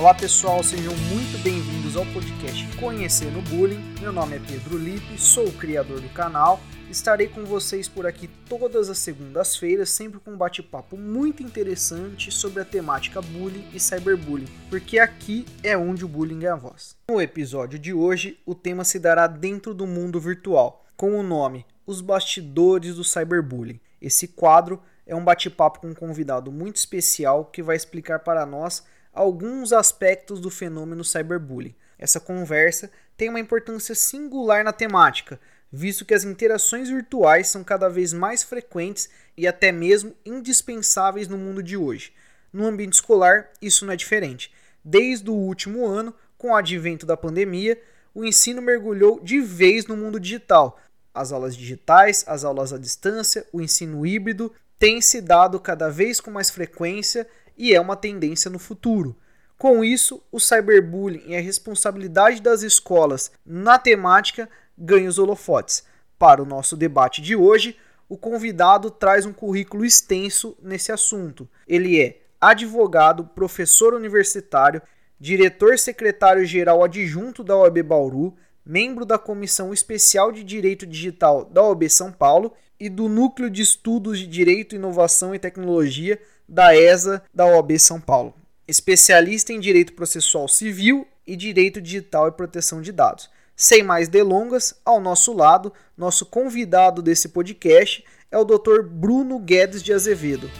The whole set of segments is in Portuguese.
Olá pessoal, sejam muito bem-vindos ao podcast Conhecendo o Bullying. Meu nome é Pedro Lipe, sou o criador do canal. Estarei com vocês por aqui todas as segundas-feiras, sempre com um bate-papo muito interessante sobre a temática bullying e cyberbullying, porque aqui é onde o bullying é a voz. No episódio de hoje, o tema se dará dentro do mundo virtual, com o nome Os Bastidores do Cyberbullying. Esse quadro é um bate-papo com um convidado muito especial que vai explicar para nós alguns aspectos do fenômeno cyberbullying. Essa conversa tem uma importância singular na temática, visto que as interações virtuais são cada vez mais frequentes e até mesmo indispensáveis no mundo de hoje. No ambiente escolar, isso não é diferente. Desde o último ano, com o advento da pandemia, o ensino mergulhou de vez no mundo digital. As aulas digitais, as aulas à distância, o ensino híbrido têm se dado cada vez com mais frequência e é uma tendência no futuro. Com isso, o cyberbullying e a responsabilidade das escolas na temática ganham os holofotes. Para o nosso debate de hoje, o convidado traz um currículo extenso nesse assunto. Ele é advogado, professor universitário, diretor secretário-geral adjunto da OAB Bauru, membro da Comissão Especial de Direito Digital da OAB São Paulo e do Núcleo de Estudos de Direito, Inovação e Tecnologia da ESA da OAB São Paulo. Especialista em Direito Processual Civil e Direito Digital e Proteção de Dados. Sem mais delongas, ao nosso lado, nosso convidado desse podcast é o Dr. Bruno Guedes de Azevedo,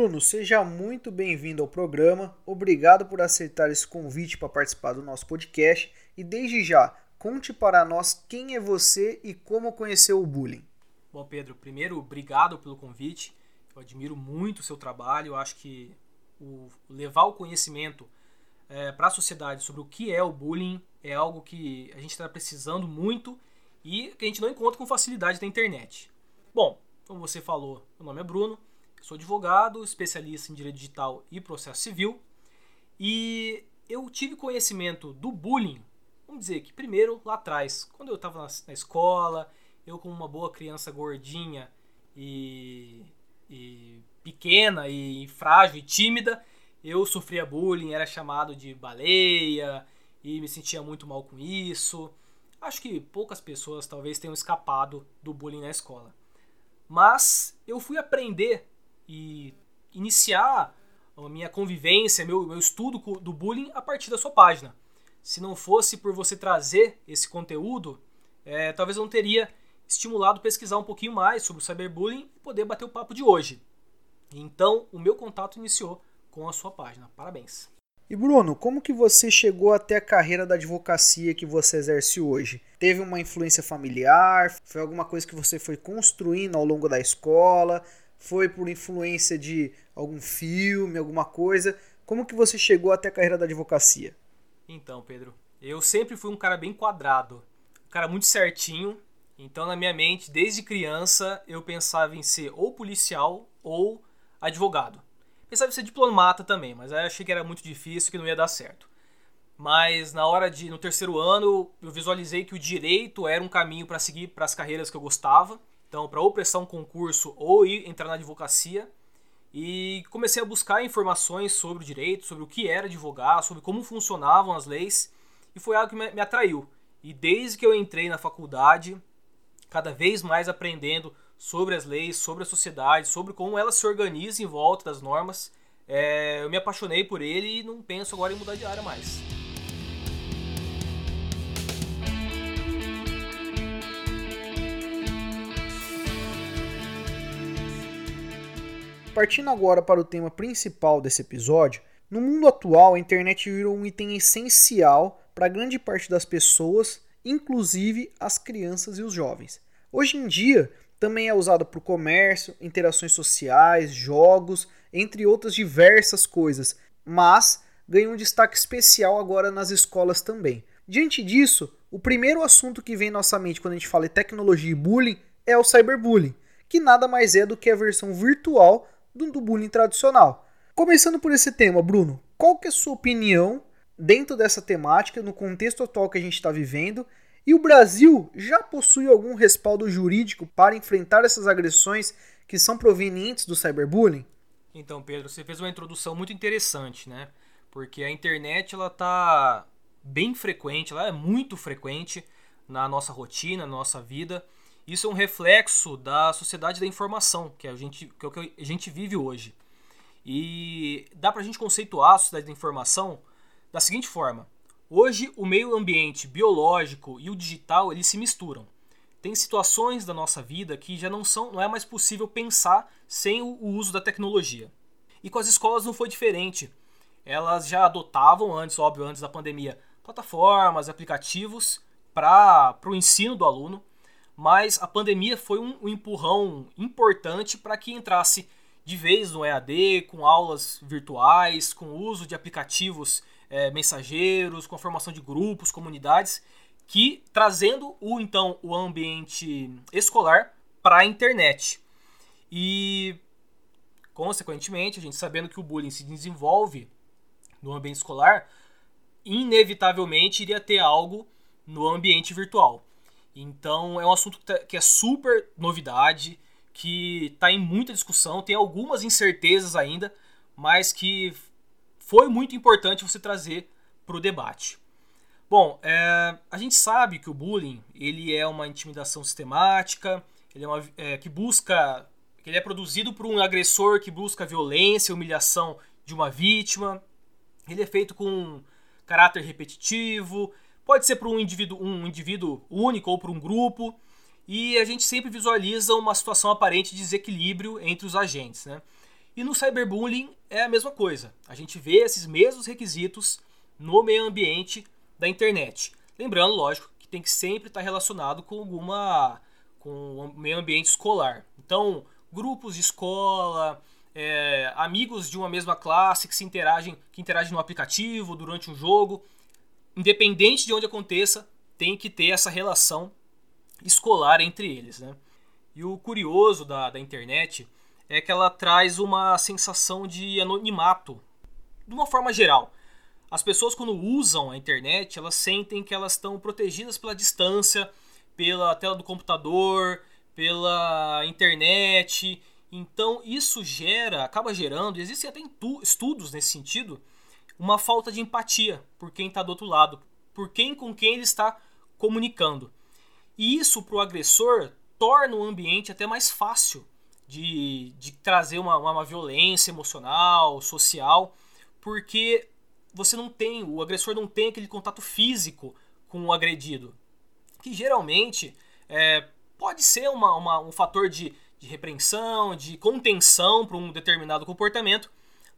Bruno, seja muito bem-vindo ao programa. Obrigado por aceitar esse convite para participar do nosso podcast. E desde já, conte para nós quem é você e como conheceu o bullying. Bom, Pedro, primeiro, obrigado pelo convite. Eu admiro muito o seu trabalho. Eu acho que o levar o conhecimento é, para a sociedade sobre o que é o bullying é algo que a gente está precisando muito e que a gente não encontra com facilidade na internet. Bom, como você falou, meu nome é Bruno. Sou advogado, especialista em direito digital e processo civil. E eu tive conhecimento do bullying, vamos dizer que primeiro lá atrás, quando eu estava na, escola, eu como uma boa criança gordinha e, e pequena e frágil e tímida, eu sofria bullying, era chamado de baleia e me sentia muito mal com isso. Acho que poucas pessoas talvez tenham escapado do bullying na escola. Mas eu fui aprender e iniciar a minha convivência, meu, meu estudo do bullying a partir da sua página. Se não fosse por você trazer esse conteúdo, é, talvez eu não teria estimulado pesquisar um pouquinho mais sobre o cyberbullying e poder bater o papo de hoje. Então, o meu contato iniciou com a sua página. Parabéns. E Bruno, como que você chegou até a carreira da advocacia que você exerce hoje? Teve uma influência familiar? Foi alguma coisa que você foi construindo ao longo da escola? Foi por influência de algum filme, alguma coisa? Como que você chegou até a carreira da advocacia? Então, Pedro, eu sempre fui um cara bem quadrado, um cara muito certinho. Então, na minha mente, desde criança, eu pensava em ser ou policial ou advogado. Pensava em ser diplomata também, mas aí achei que era muito difícil, que não ia dar certo. Mas na hora de no terceiro ano, eu visualizei que o direito era um caminho para seguir para as carreiras que eu gostava. Então, para ou prestar um concurso ou ir entrar na advocacia. E comecei a buscar informações sobre o direito, sobre o que era advogar, sobre como funcionavam as leis. E foi algo que me atraiu. E desde que eu entrei na faculdade, cada vez mais aprendendo sobre as leis, sobre a sociedade, sobre como ela se organiza em volta das normas, é, eu me apaixonei por ele e não penso agora em mudar de área mais. Partindo agora para o tema principal desse episódio, no mundo atual a internet virou um item essencial para grande parte das pessoas, inclusive as crianças e os jovens. Hoje em dia, também é usado para o comércio, interações sociais, jogos, entre outras diversas coisas, mas ganha um destaque especial agora nas escolas também. Diante disso, o primeiro assunto que vem em nossa mente quando a gente fala em tecnologia e bullying é o cyberbullying, que nada mais é do que a versão virtual do, do bullying tradicional. Começando por esse tema, Bruno, qual que é a sua opinião dentro dessa temática, no contexto atual que a gente está vivendo, e o Brasil já possui algum respaldo jurídico para enfrentar essas agressões que são provenientes do cyberbullying? Então, Pedro, você fez uma introdução muito interessante, né? Porque a internet ela tá bem frequente, ela é muito frequente na nossa rotina, na nossa vida. Isso é um reflexo da sociedade da informação que a gente, que, é que a gente vive hoje. E dá para a gente conceituar a sociedade da informação da seguinte forma: hoje o meio ambiente biológico e o digital eles se misturam. Tem situações da nossa vida que já não são, não é mais possível pensar sem o uso da tecnologia. E com as escolas não foi diferente. Elas já adotavam antes, óbvio, antes da pandemia, plataformas, aplicativos para o ensino do aluno, mas a pandemia foi um, um empurrão importante para que entrasse de vez no EAD, com aulas virtuais, com o uso de aplicativos é, mensageiros, com a formação de grupos, comunidades, que trazendo o então o ambiente escolar para a internet. E consequentemente, a gente sabendo que o bullying se desenvolve no ambiente escolar, inevitavelmente iria ter algo no ambiente virtual. Então é um assunto tá, que é super novidade, que está em muita discussão, tem algumas incertezas ainda, mas que foi muito importante você trazer para o debate. Bom, é, a gente sabe que o bullying ele é uma intimidação sistemática, ele é uma, é, que busca, ele é produzido por um agressor que busca violência, humilhação de uma vítima. Ele é feito com caráter repetitivo, pode ser para um indivíduo, um indivíduo único ou para um grupo, e a gente sempre visualiza uma situação aparente de desequilíbrio entre os agentes. Né? E no cyberbullying é a mesma coisa. A gente vê esses mesmos requisitos no meio ambiente da internet. Lembrando, lógico, que tem que sempre estar relacionado com alguma com o meio ambiente escolar. Então, grupos de escola, é, amigos de uma mesma classe que se interagem, que interagem no aplicativo durante um jogo, independente de onde aconteça, tem que ter essa relação escolar entre eles, né? E o curioso da, da internet é que ela traz uma sensação de anonimato, de uma forma geral. As pessoas quando usam a internet, elas sentem que elas estão protegidas pela distância, pela tela do computador, pela internet, então isso gera, acaba gerando, existem até estudos nesse sentido, uma falta de empatia por quem está do outro lado, por quem com quem ele está comunicando. E isso para o agressor torna o ambiente até mais fácil de, de trazer uma, uma violência emocional, social, porque você não tem, o agressor não tem aquele contato físico com o agredido, que geralmente é, pode ser uma, uma, um fator de de repreensão, de contenção para um determinado comportamento,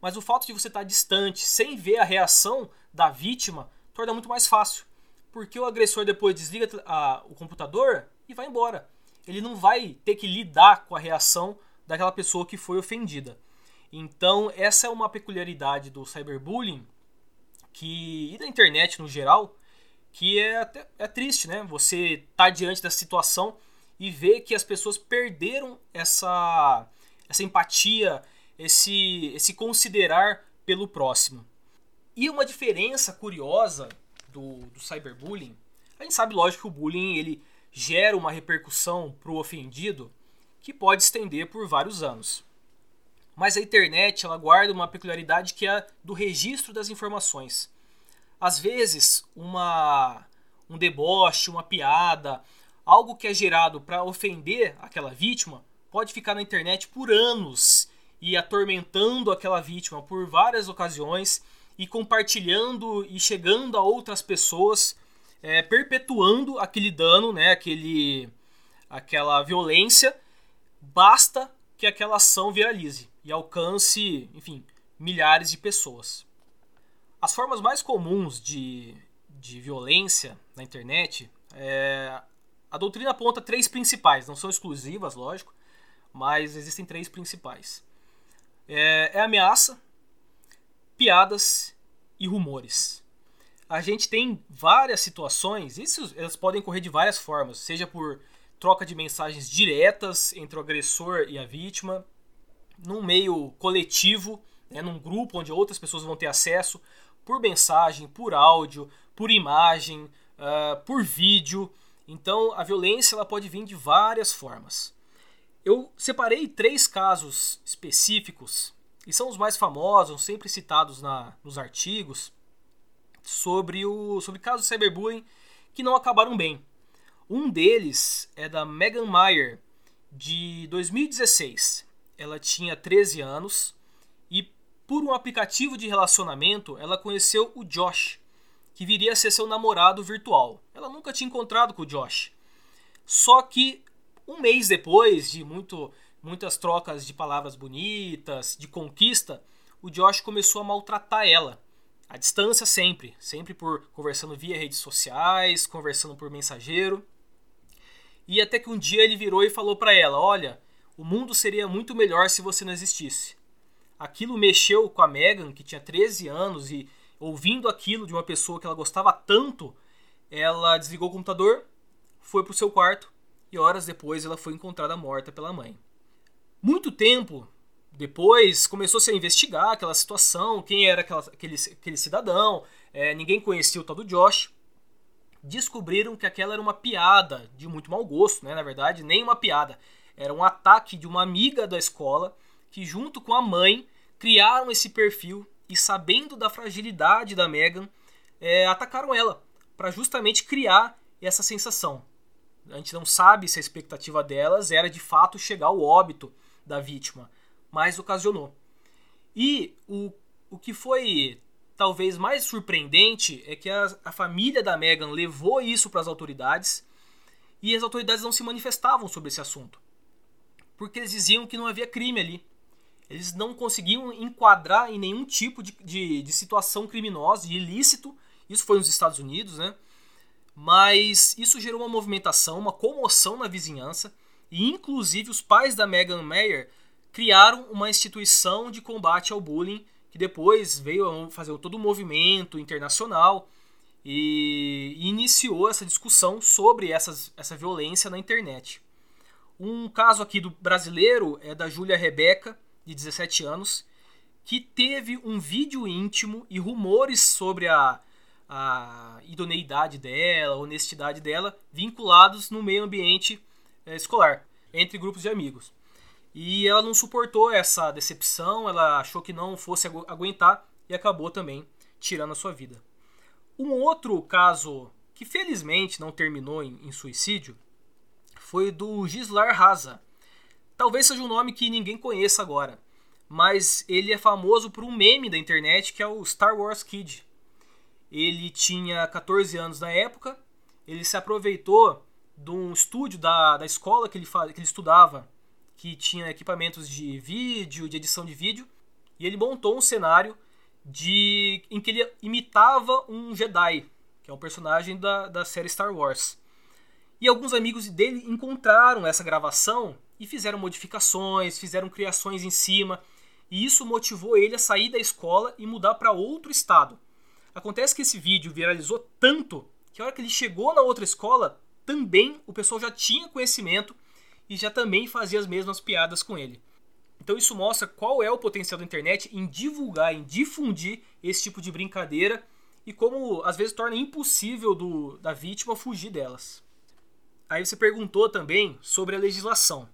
mas o fato de você estar distante, sem ver a reação da vítima, torna muito mais fácil. Porque o agressor depois desliga a, o computador e vai embora. Ele não vai ter que lidar com a reação daquela pessoa que foi ofendida. Então, essa é uma peculiaridade do cyberbullying que, e da internet no geral, que é, até, é triste, né? Você tá diante da situação e ver que as pessoas perderam essa, essa empatia, esse, esse considerar pelo próximo. E uma diferença curiosa do, do cyberbullying, a gente sabe, lógico, que o bullying ele gera uma repercussão para o ofendido que pode estender por vários anos. Mas a internet ela guarda uma peculiaridade que é do registro das informações. Às vezes, uma, um deboche, uma piada, algo que é gerado para ofender aquela vítima pode ficar na internet por anos e atormentando aquela vítima por várias ocasiões e compartilhando e chegando a outras pessoas, é, perpetuando aquele dano, né, aquele, aquela violência. Basta que aquela ação viralize e alcance, enfim, milhares de pessoas. As formas mais comuns de, de violência na internet é a doutrina aponta três principais, não são exclusivas, lógico, mas existem três principais. É, é ameaça, piadas e rumores. A gente tem várias situações, isso elas podem correr de várias formas, seja por troca de mensagens diretas entre o agressor e a vítima, num meio coletivo, né, num grupo onde outras pessoas vão ter acesso, por mensagem, por áudio, por imagem, uh, por vídeo. Então a violência ela pode vir de várias formas. Eu separei três casos específicos, e são os mais famosos, sempre citados na, nos artigos, sobre, o, sobre casos de cyberbullying que não acabaram bem. Um deles é da Megan Meyer, de 2016. Ela tinha 13 anos e, por um aplicativo de relacionamento, ela conheceu o Josh, que viria a ser seu namorado virtual. Ela nunca tinha encontrado com o Josh. Só que um mês depois de muito, muitas trocas de palavras bonitas, de conquista, o Josh começou a maltratar ela. À distância sempre, sempre por conversando via redes sociais, conversando por mensageiro. E até que um dia ele virou e falou para ela: "Olha, o mundo seria muito melhor se você não existisse". Aquilo mexeu com a Megan, que tinha 13 anos e ouvindo aquilo de uma pessoa que ela gostava tanto, ela desligou o computador, foi pro seu quarto e horas depois ela foi encontrada morta pela mãe. Muito tempo depois começou-se a investigar aquela situação, quem era aquela, aquele, aquele cidadão, é, ninguém conhecia o tal do Josh. Descobriram que aquela era uma piada de muito mau gosto, né? na verdade, nem uma piada. Era um ataque de uma amiga da escola que, junto com a mãe, criaram esse perfil e, sabendo da fragilidade da Megan, é, atacaram ela para justamente criar essa sensação. A gente não sabe se a expectativa delas era de fato chegar ao óbito da vítima, mas ocasionou. E o, o que foi talvez mais surpreendente é que a, a família da Meghan levou isso para as autoridades e as autoridades não se manifestavam sobre esse assunto. Porque eles diziam que não havia crime ali. Eles não conseguiam enquadrar em nenhum tipo de, de, de situação criminosa, de ilícito. Isso foi nos Estados Unidos, né? Mas isso gerou uma movimentação, uma comoção na vizinhança, e inclusive os pais da Meghan Mayer criaram uma instituição de combate ao bullying que depois veio a fazer todo o um movimento internacional e iniciou essa discussão sobre essas, essa violência na internet. Um caso aqui do brasileiro é da Júlia Rebeca, de 17 anos, que teve um vídeo íntimo e rumores sobre a a idoneidade dela, a honestidade dela, vinculados no meio ambiente é, escolar, entre grupos de amigos. E ela não suportou essa decepção, ela achou que não fosse agu aguentar e acabou também tirando a sua vida. Um outro caso que felizmente não terminou em, em suicídio foi do Gislar Raza. Talvez seja um nome que ninguém conheça agora, mas ele é famoso por um meme da internet que é o Star Wars Kid. Ele tinha 14 anos na época, ele se aproveitou de um estúdio da, da escola que ele, que ele estudava, que tinha equipamentos de vídeo, de edição de vídeo, e ele montou um cenário de em que ele imitava um Jedi, que é um personagem da, da série Star Wars. E alguns amigos dele encontraram essa gravação e fizeram modificações, fizeram criações em cima, e isso motivou ele a sair da escola e mudar para outro estado. Acontece que esse vídeo viralizou tanto que a hora que ele chegou na outra escola, também o pessoal já tinha conhecimento e já também fazia as mesmas piadas com ele. Então isso mostra qual é o potencial da internet em divulgar, em difundir esse tipo de brincadeira e como às vezes torna impossível do, da vítima fugir delas. Aí você perguntou também sobre a legislação.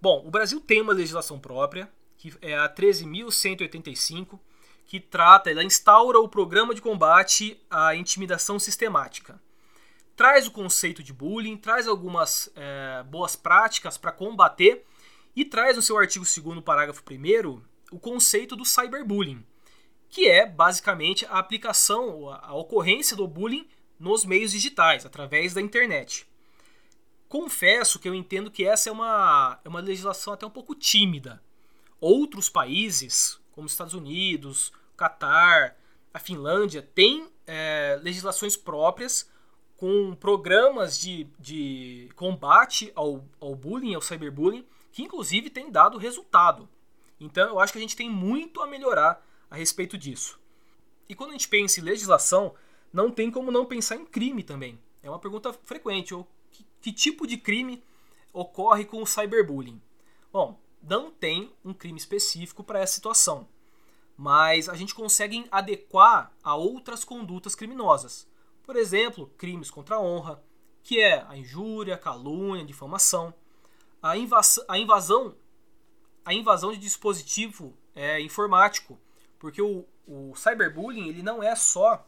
Bom, o Brasil tem uma legislação própria, que é a 13.185, que trata, ela instaura o programa de combate à intimidação sistemática. Traz o conceito de bullying, traz algumas é, boas práticas para combater e traz no seu artigo 2 parágrafo 1 o conceito do cyberbullying, que é basicamente a aplicação, a ocorrência do bullying nos meios digitais, através da internet. Confesso que eu entendo que essa é uma, é uma legislação até um pouco tímida. Outros países, como Estados Unidos, Catar, a Finlândia, têm é, legislações próprias com programas de, de combate ao, ao bullying, ao cyberbullying, que inclusive tem dado resultado. Então eu acho que a gente tem muito a melhorar a respeito disso. E quando a gente pensa em legislação, não tem como não pensar em crime também. É uma pergunta frequente. Ou que, que tipo de crime ocorre com o cyberbullying? Bom, não tem um crime específico para essa situação. mas a gente consegue adequar a outras condutas criminosas. Por exemplo, crimes contra a honra, que é a injúria, calúnia, difamação, a, invasão, a invasão, a invasão de dispositivo é, informático, porque o, o cyberbullying ele não é só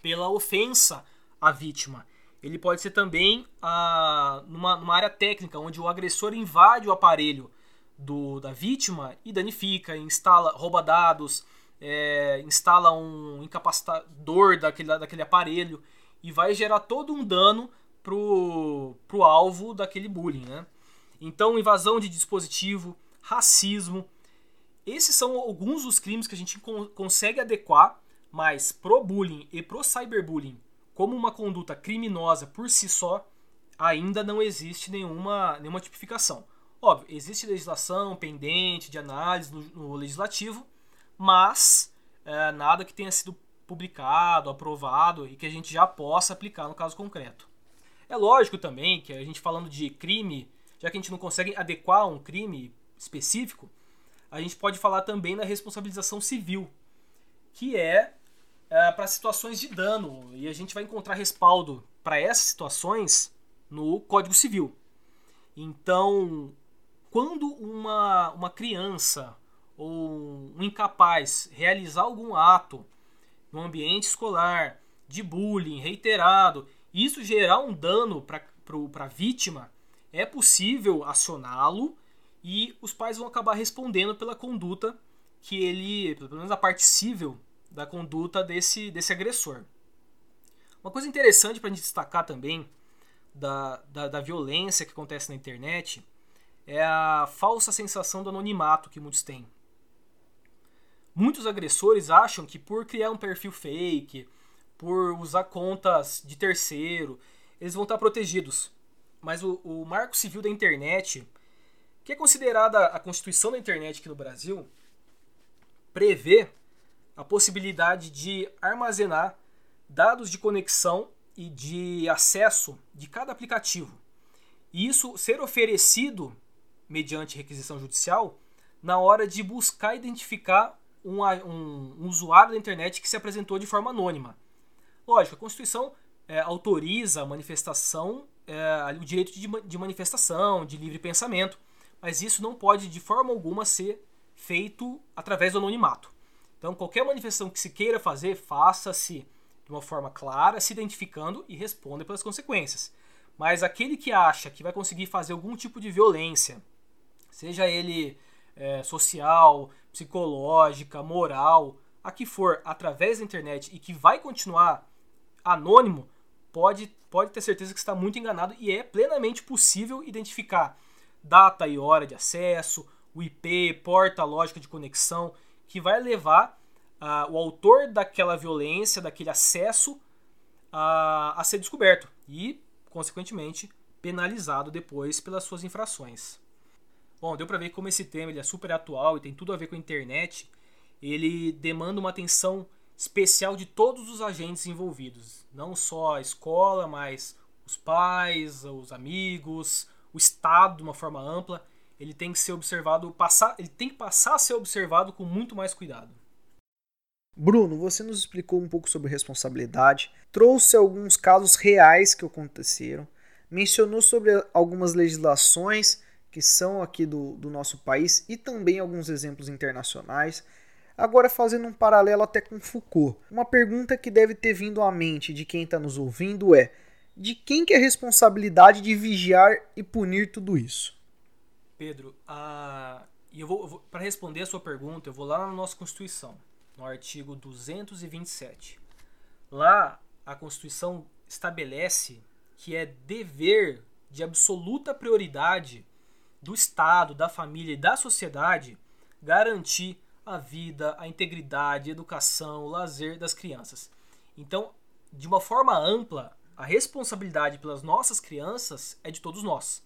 pela ofensa à vítima, ele pode ser também a, numa, numa área técnica, onde o agressor invade o aparelho do, da vítima e danifica, instala, rouba dados, é, instala um incapacitador daquele, daquele aparelho e vai gerar todo um dano pro, pro alvo daquele bullying, né? Então, invasão de dispositivo, racismo, esses são alguns dos crimes que a gente consegue adequar, mas pro bullying e pro cyberbullying como uma conduta criminosa por si só, ainda não existe nenhuma, nenhuma tipificação. Óbvio, existe legislação pendente de análise no, no legislativo, mas é, nada que tenha sido publicado, aprovado e que a gente já possa aplicar no caso concreto. É lógico também que a gente falando de crime, já que a gente não consegue adequar um crime específico, a gente pode falar também na responsabilização civil, que é, é para situações de dano, e a gente vai encontrar respaldo para essas situações no Código Civil. Então, quando uma, uma criança ou um incapaz realizar algum ato no ambiente escolar de bullying reiterado, isso gerar um dano para a vítima, é possível acioná-lo e os pais vão acabar respondendo pela conduta que ele, pelo menos a parte civil da conduta desse, desse agressor. Uma coisa interessante para a gente destacar também da, da, da violência que acontece na internet é a falsa sensação do anonimato que muitos têm. Muitos agressores acham que por criar um perfil fake, por usar contas de terceiro, eles vão estar protegidos. Mas o, o Marco Civil da Internet, que é considerada a Constituição da Internet aqui no Brasil, prevê a possibilidade de armazenar dados de conexão e de acesso de cada aplicativo. E isso ser oferecido mediante requisição judicial, na hora de buscar identificar um, um, um usuário da internet que se apresentou de forma anônima. Lógico, a Constituição é, autoriza a manifestação, é, o direito de, de manifestação, de livre pensamento, mas isso não pode de forma alguma ser feito através do anonimato. Então, qualquer manifestação que se queira fazer, faça-se de uma forma clara, se identificando e responda pelas consequências. Mas aquele que acha que vai conseguir fazer algum tipo de violência, seja ele é, social, psicológica, moral, a que for através da internet e que vai continuar anônimo, pode, pode ter certeza que está muito enganado e é plenamente possível identificar data e hora de acesso, o IP, porta lógica de conexão, que vai levar uh, o autor daquela violência, daquele acesso, uh, a ser descoberto e, consequentemente, penalizado depois pelas suas infrações. Bom, deu para ver como esse tema ele é super atual e tem tudo a ver com a internet. Ele demanda uma atenção especial de todos os agentes envolvidos, não só a escola, mas os pais, os amigos, o Estado de uma forma ampla. Ele tem que ser observado, passar, ele tem que passar a ser observado com muito mais cuidado. Bruno, você nos explicou um pouco sobre responsabilidade, trouxe alguns casos reais que aconteceram, mencionou sobre algumas legislações que são aqui do, do nosso país e também alguns exemplos internacionais. Agora, fazendo um paralelo até com Foucault, uma pergunta que deve ter vindo à mente de quem está nos ouvindo é: de quem que é a responsabilidade de vigiar e punir tudo isso? Pedro, uh, eu vou, vou para responder a sua pergunta, eu vou lá na nossa Constituição, no artigo 227. Lá, a Constituição estabelece que é dever de absoluta prioridade do Estado, da família e da sociedade garantir a vida, a integridade, a educação, o lazer das crianças. Então, de uma forma ampla, a responsabilidade pelas nossas crianças é de todos nós.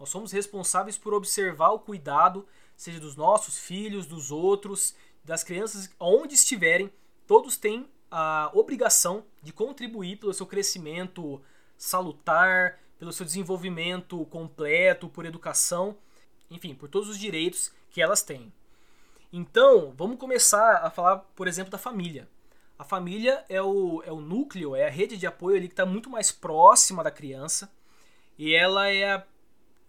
Nós somos responsáveis por observar o cuidado, seja dos nossos filhos, dos outros, das crianças, onde estiverem, todos têm a obrigação de contribuir pelo seu crescimento salutar, pelo seu desenvolvimento completo, por educação, enfim, por todos os direitos que elas têm. Então, vamos começar a falar, por exemplo, da família. A família é o, é o núcleo, é a rede de apoio ali que está muito mais próxima da criança e ela é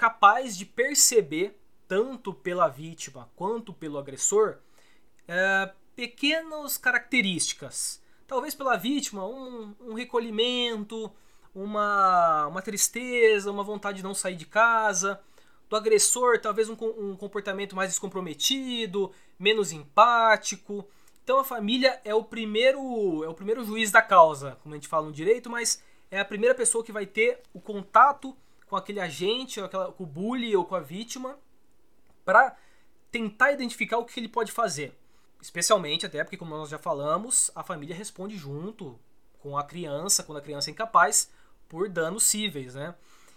capaz de perceber, tanto pela vítima quanto pelo agressor, é, pequenas características. Talvez pela vítima, um, um recolhimento, uma, uma tristeza, uma vontade de não sair de casa. Do agressor, talvez um, um comportamento mais descomprometido, menos empático. Então a família é o primeiro é o primeiro juiz da causa, como a gente fala no direito, mas é a primeira pessoa que vai ter o contato com aquele agente, ou aquela, com o bully ou com a vítima, para tentar identificar o que ele pode fazer. Especialmente até porque, como nós já falamos, a família responde junto com a criança, quando a criança é incapaz, por danos cíveis, né?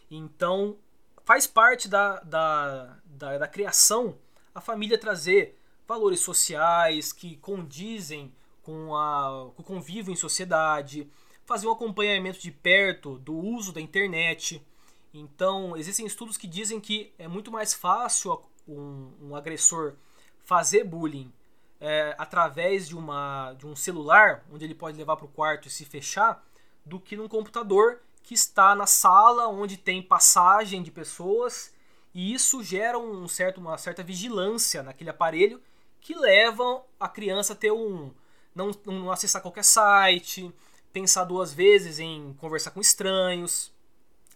Então, faz parte da, da, da, da criação a família trazer valores sociais que condizem com, a, com o convívio em sociedade, fazer um acompanhamento de perto do uso da internet. Então, existem estudos que dizem que é muito mais fácil um, um agressor fazer bullying é, através de, uma, de um celular, onde ele pode levar para o quarto e se fechar, do que num computador que está na sala onde tem passagem de pessoas e isso gera um certo, uma certa vigilância naquele aparelho que levam a criança a ter um não, não acessar qualquer site, pensar duas vezes em conversar com estranhos,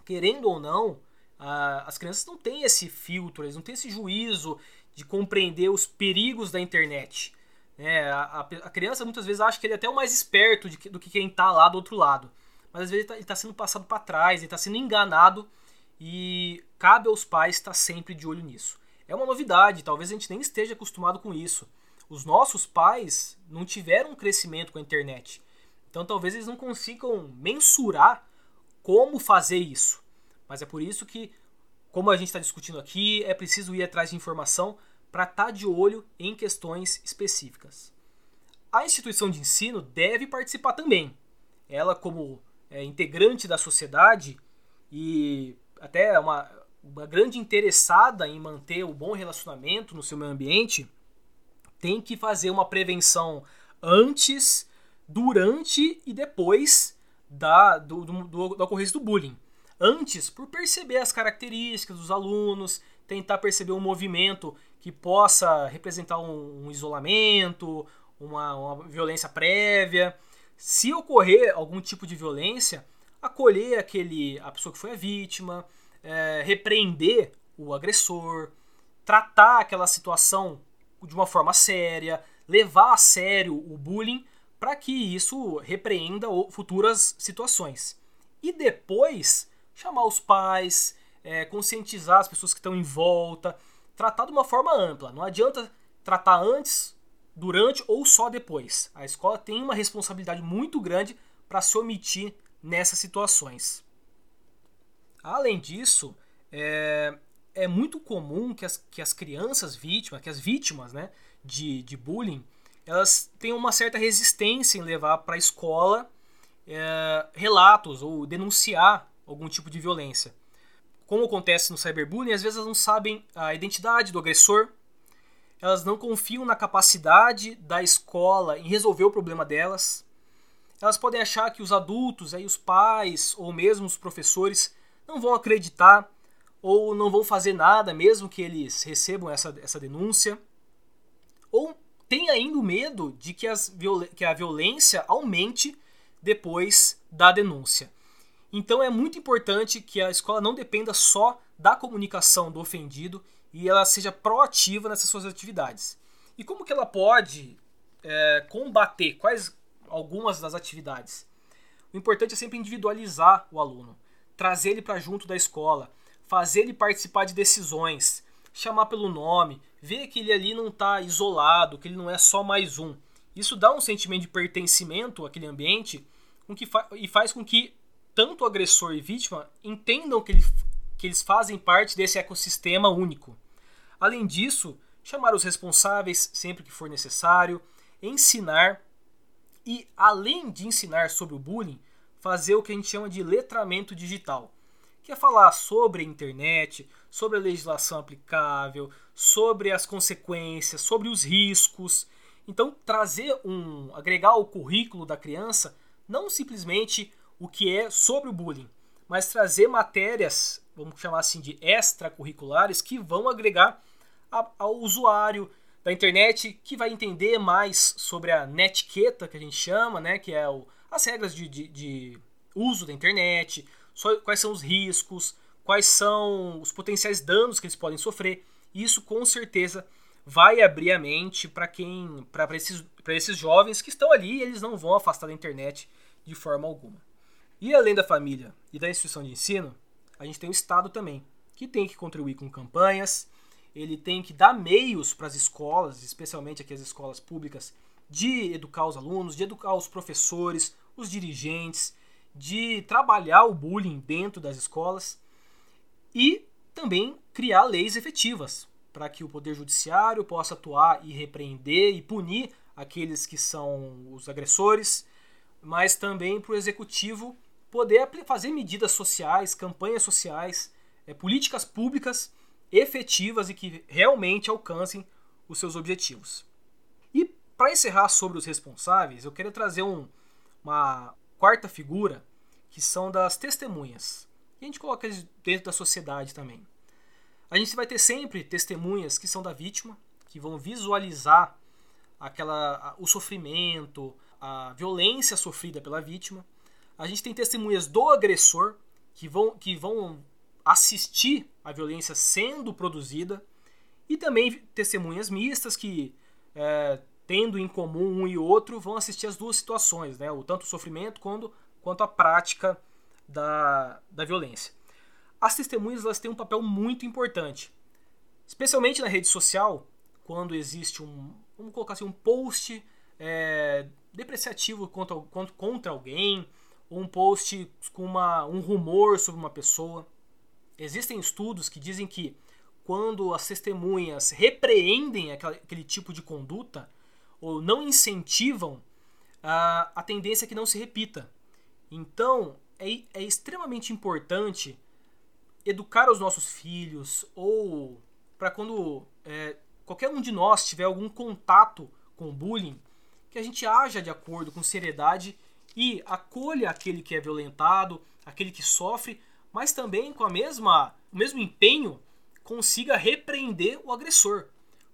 querendo ou não, as crianças não têm esse filtro, eles não têm esse juízo de compreender os perigos da internet. É, a, a, criança muitas vezes acha que ele é até o mais esperto de, do que quem está lá do outro lado. Mas às vezes ele está tá sendo passado para trás, ele está sendo enganado e cabe aos pais estar sempre de olho nisso. É uma novidade, talvez a gente nem esteja acostumado com isso. Os nossos pais não tiveram um crescimento com a internet. Então talvez eles não consigam mensurar como fazer isso. Mas é por isso que, como a gente está discutindo aqui, é preciso ir atrás de informação para estar tá de olho em questões específicas. A instituição de ensino deve participar também. Ela, como é, integrante da sociedade e até uma, uma grande interessada em manter o bom relacionamento no seu meio ambiente, tem que fazer uma prevenção antes, durante e depois da, do, do, da ocorrência do bullying. Antes, por perceber as características dos alunos, tentar perceber um movimento que possa representar um, um isolamento, uma, uma violência prévia. Se ocorrer algum tipo de violência, acolher aquele, a pessoa que foi a vítima, é, repreender o agressor, tratar aquela situação de uma forma séria, levar a sério o bullying para que isso repreenda futuras situações. E depois chamar os pais, é, conscientizar as pessoas que estão em volta, tratar de uma forma ampla. Não adianta tratar antes, durante ou só depois. A escola tem uma responsabilidade muito grande para se omitir nessas situações. Além disso, é, é muito comum que as, que as crianças vítimas, que as vítimas né, de, de bullying, elas tenham uma certa resistência em levar para a escola é, relatos ou denunciar algum tipo de violência como acontece no cyberbullying, às vezes elas não sabem a identidade do agressor, elas não confiam na capacidade da escola em resolver o problema delas. Elas podem achar que os adultos, aí os pais ou mesmo os professores não vão acreditar ou não vão fazer nada mesmo que eles recebam essa, essa denúncia. Ou tem ainda o medo de que, que a violência aumente depois da denúncia. Então é muito importante que a escola não dependa só da comunicação do ofendido e ela seja proativa nessas suas atividades. E como que ela pode é, combater quais algumas das atividades? O importante é sempre individualizar o aluno, trazer ele para junto da escola, fazer ele participar de decisões, chamar pelo nome, ver que ele ali não está isolado, que ele não é só mais um. Isso dá um sentimento de pertencimento àquele ambiente com que fa e faz com que tanto agressor e vítima entendam que, ele, que eles fazem parte desse ecossistema único. Além disso, chamar os responsáveis sempre que for necessário, ensinar e, além de ensinar sobre o bullying, fazer o que a gente chama de letramento digital, que é falar sobre a internet, sobre a legislação aplicável, sobre as consequências, sobre os riscos. Então, trazer um, agregar ao currículo da criança não simplesmente o que é sobre o bullying, mas trazer matérias, vamos chamar assim de extracurriculares, que vão agregar a, ao usuário da internet, que vai entender mais sobre a netiqueta, que a gente chama, né, que é o, as regras de, de, de uso da internet, quais são os riscos, quais são os potenciais danos que eles podem sofrer. Isso com certeza vai abrir a mente para quem, para esses, esses jovens que estão ali, eles não vão afastar da internet de forma alguma. E além da família e da instituição de ensino, a gente tem o Estado também, que tem que contribuir com campanhas, ele tem que dar meios para as escolas, especialmente aqui as escolas públicas, de educar os alunos, de educar os professores, os dirigentes, de trabalhar o bullying dentro das escolas e também criar leis efetivas para que o poder judiciário possa atuar e repreender e punir aqueles que são os agressores, mas também para o executivo poder fazer medidas sociais, campanhas sociais, é, políticas públicas efetivas e que realmente alcancem os seus objetivos. E para encerrar sobre os responsáveis, eu quero trazer um, uma quarta figura que são das testemunhas. E a gente coloca eles dentro da sociedade também. A gente vai ter sempre testemunhas que são da vítima, que vão visualizar aquela o sofrimento, a violência sofrida pela vítima. A gente tem testemunhas do agressor que vão, que vão assistir a violência sendo produzida e também testemunhas mistas que é, tendo em comum um e outro vão assistir as duas situações, né? o tanto o sofrimento quanto, quanto a prática da, da violência. As testemunhas elas têm um papel muito importante, especialmente na rede social, quando existe um, vamos colocar assim, um post é, depreciativo contra, contra alguém, ou um post com uma, um rumor sobre uma pessoa. Existem estudos que dizem que quando as testemunhas repreendem aquele, aquele tipo de conduta ou não incentivam, a, a tendência é que não se repita. Então, é, é extremamente importante educar os nossos filhos ou para quando é, qualquer um de nós tiver algum contato com bullying, que a gente haja de acordo com seriedade e acolha aquele que é violentado, aquele que sofre, mas também com a mesma, o mesmo empenho consiga repreender o agressor.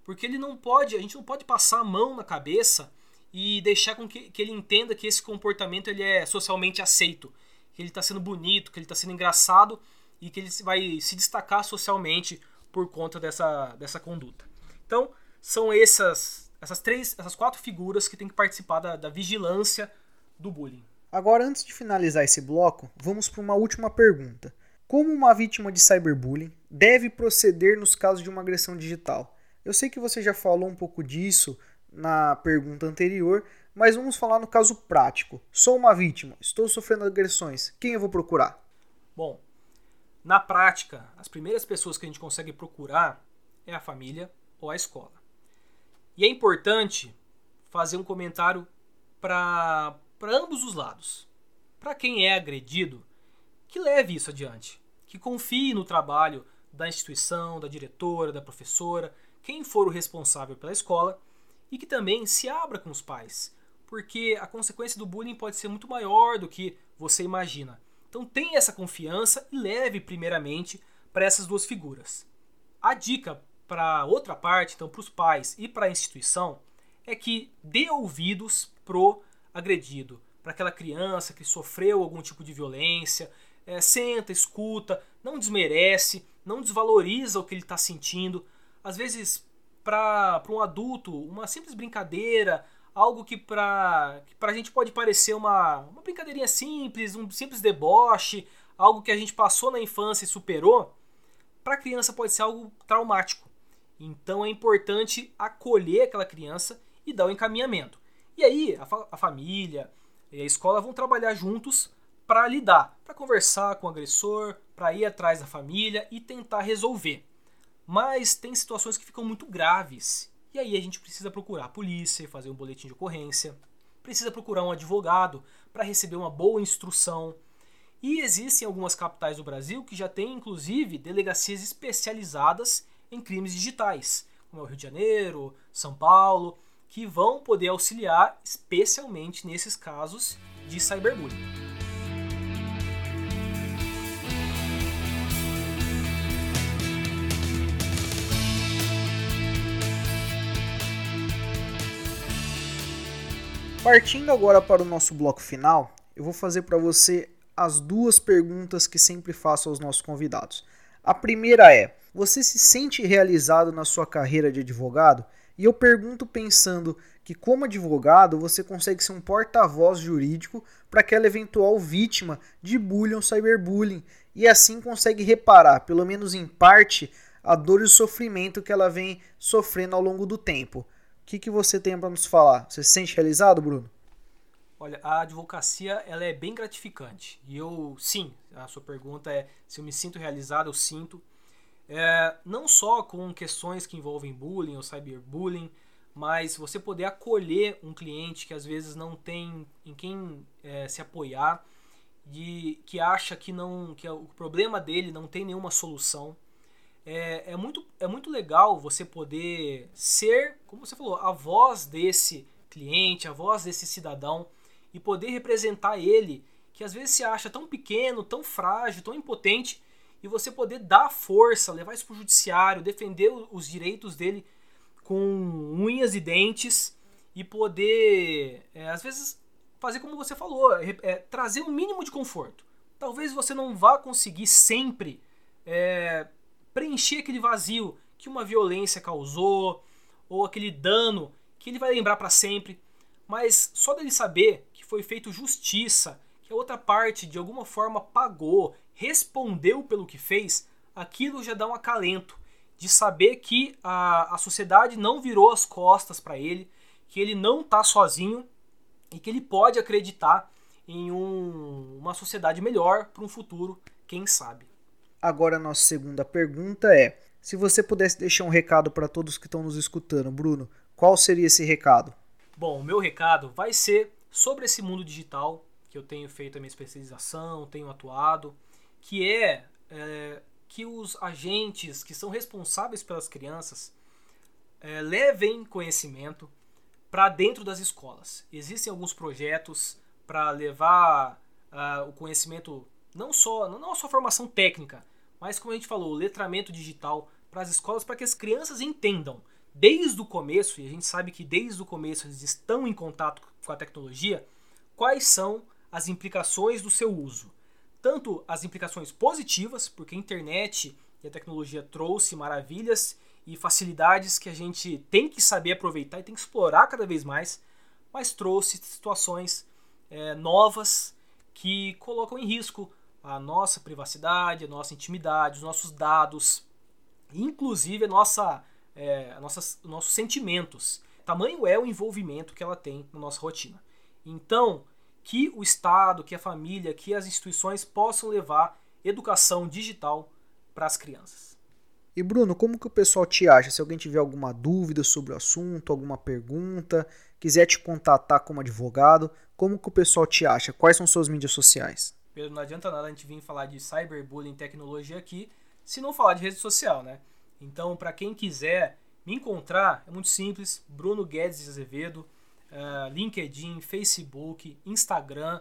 Porque ele não pode, a gente não pode passar a mão na cabeça e deixar com que, que ele entenda que esse comportamento ele é socialmente aceito, que ele está sendo bonito, que ele está sendo engraçado e que ele vai se destacar socialmente por conta dessa, dessa conduta. Então, são essas, essas três, essas quatro figuras que têm que participar da, da vigilância do bullying. Agora, antes de finalizar esse bloco, vamos para uma última pergunta. Como uma vítima de cyberbullying deve proceder nos casos de uma agressão digital? Eu sei que você já falou um pouco disso na pergunta anterior, mas vamos falar no caso prático. Sou uma vítima, estou sofrendo agressões, quem eu vou procurar? Bom, na prática, as primeiras pessoas que a gente consegue procurar é a família ou a escola. E é importante fazer um comentário para ambos os lados. Para quem é agredido, que leve isso adiante, que confie no trabalho da instituição, da diretora, da professora, quem for o responsável pela escola e que também se abra com os pais, porque a consequência do bullying pode ser muito maior do que você imagina. Então tenha essa confiança e leve primeiramente para essas duas figuras. A dica para outra parte, então para os pais e para a instituição, é que dê ouvidos pro agredido, para aquela criança que sofreu algum tipo de violência, é, senta, escuta, não desmerece, não desvaloriza o que ele está sentindo. Às vezes, para um adulto, uma simples brincadeira, algo que para a gente pode parecer uma, uma brincadeirinha simples, um simples deboche, algo que a gente passou na infância e superou, para a criança pode ser algo traumático. Então é importante acolher aquela criança e dar o encaminhamento. E aí a, fa a família e a escola vão trabalhar juntos para lidar, para conversar com o agressor, para ir atrás da família e tentar resolver. Mas tem situações que ficam muito graves. E aí a gente precisa procurar a polícia, fazer um boletim de ocorrência, precisa procurar um advogado para receber uma boa instrução. E existem algumas capitais do Brasil que já têm, inclusive, delegacias especializadas em crimes digitais, como é o Rio de Janeiro, São Paulo, que vão poder auxiliar especialmente nesses casos de cyberbullying. Partindo agora para o nosso bloco final, eu vou fazer para você as duas perguntas que sempre faço aos nossos convidados. A primeira é: você se sente realizado na sua carreira de advogado? E eu pergunto pensando que, como advogado, você consegue ser um porta-voz jurídico para aquela eventual vítima de bullying ou cyberbullying e assim consegue reparar, pelo menos em parte, a dor e o sofrimento que ela vem sofrendo ao longo do tempo. O que, que você tem para nos falar? Você se sente realizado, Bruno? Olha, a advocacia ela é bem gratificante. E eu, sim, a sua pergunta é se eu me sinto realizado, eu sinto. É, não só com questões que envolvem bullying ou cyberbullying, mas você poder acolher um cliente que às vezes não tem em quem é, se apoiar, de, que acha que, não, que o problema dele não tem nenhuma solução é, é, muito, é muito legal você poder ser, como você falou, a voz desse cliente, a voz desse cidadão e poder representar ele, que às vezes se acha tão pequeno, tão frágil, tão impotente, e você poder dar força, levar isso para o judiciário, defender os direitos dele com unhas e dentes e poder, é, às vezes, fazer como você falou, é, é, trazer um mínimo de conforto. Talvez você não vá conseguir sempre é, preencher aquele vazio que uma violência causou ou aquele dano que ele vai lembrar para sempre. Mas só dele saber que foi feito justiça, que a outra parte de alguma forma pagou, respondeu pelo que fez, aquilo já dá um acalento de saber que a, a sociedade não virou as costas para ele, que ele não está sozinho e que ele pode acreditar em um, uma sociedade melhor para um futuro, quem sabe. Agora, a nossa segunda pergunta é: se você pudesse deixar um recado para todos que estão nos escutando, Bruno, qual seria esse recado? Bom, o meu recado vai ser sobre esse mundo digital que eu tenho feito a minha especialização, tenho atuado, que é, é que os agentes que são responsáveis pelas crianças é, levem conhecimento para dentro das escolas. Existem alguns projetos para levar uh, o conhecimento não só não só formação técnica, mas como a gente falou, o letramento digital para as escolas para que as crianças entendam desde o começo, e a gente sabe que desde o começo eles estão em contato com a tecnologia, quais são as implicações do seu uso. Tanto as implicações positivas, porque a internet e a tecnologia trouxe maravilhas e facilidades que a gente tem que saber aproveitar e tem que explorar cada vez mais, mas trouxe situações é, novas que colocam em risco a nossa privacidade, a nossa intimidade, os nossos dados, inclusive a nossa, é, a nossas, nossos sentimentos. Tamanho é o envolvimento que ela tem na nossa rotina. Então, que o Estado, que a família, que as instituições possam levar educação digital para as crianças. E Bruno, como que o pessoal te acha? Se alguém tiver alguma dúvida sobre o assunto, alguma pergunta, quiser te contatar como advogado, como que o pessoal te acha? Quais são suas mídias sociais? Pedro, não adianta nada a gente vir falar de cyberbullying tecnologia aqui se não falar de rede social, né? Então, para quem quiser me encontrar, é muito simples, Bruno Guedes de Azevedo, uh, LinkedIn, Facebook, Instagram.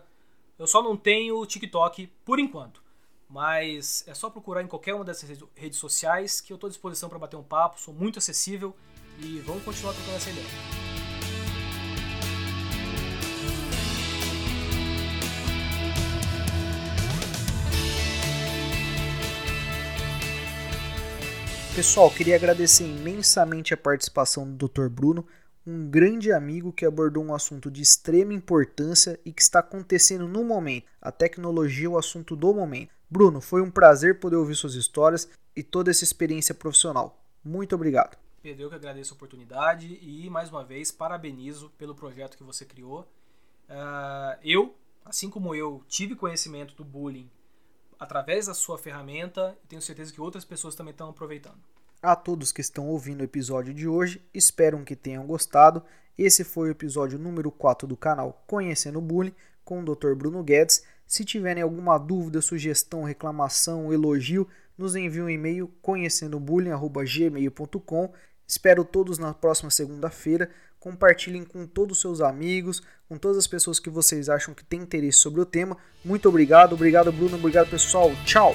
Eu só não tenho TikTok por enquanto, mas é só procurar em qualquer uma dessas redes sociais que eu estou à disposição para bater um papo, sou muito acessível e vamos continuar trocando essa ideia. Pessoal, queria agradecer imensamente a participação do Dr. Bruno, um grande amigo que abordou um assunto de extrema importância e que está acontecendo no momento. A tecnologia é o assunto do momento. Bruno, foi um prazer poder ouvir suas histórias e toda essa experiência profissional. Muito obrigado. Pedro, eu que agradeço a oportunidade e, mais uma vez, parabenizo pelo projeto que você criou. Uh, eu, assim como eu, tive conhecimento do bullying através da sua ferramenta. Tenho certeza que outras pessoas também estão aproveitando. A todos que estão ouvindo o episódio de hoje, espero que tenham gostado. Esse foi o episódio número 4 do canal Conhecendo o Bullying com o Dr. Bruno Guedes. Se tiverem alguma dúvida, sugestão, reclamação, elogio, nos envie um e-mail conhecendobullying.gmail.com. Espero todos na próxima segunda-feira. Compartilhem com todos os seus amigos, com todas as pessoas que vocês acham que têm interesse sobre o tema. Muito obrigado, obrigado Bruno, obrigado pessoal. Tchau!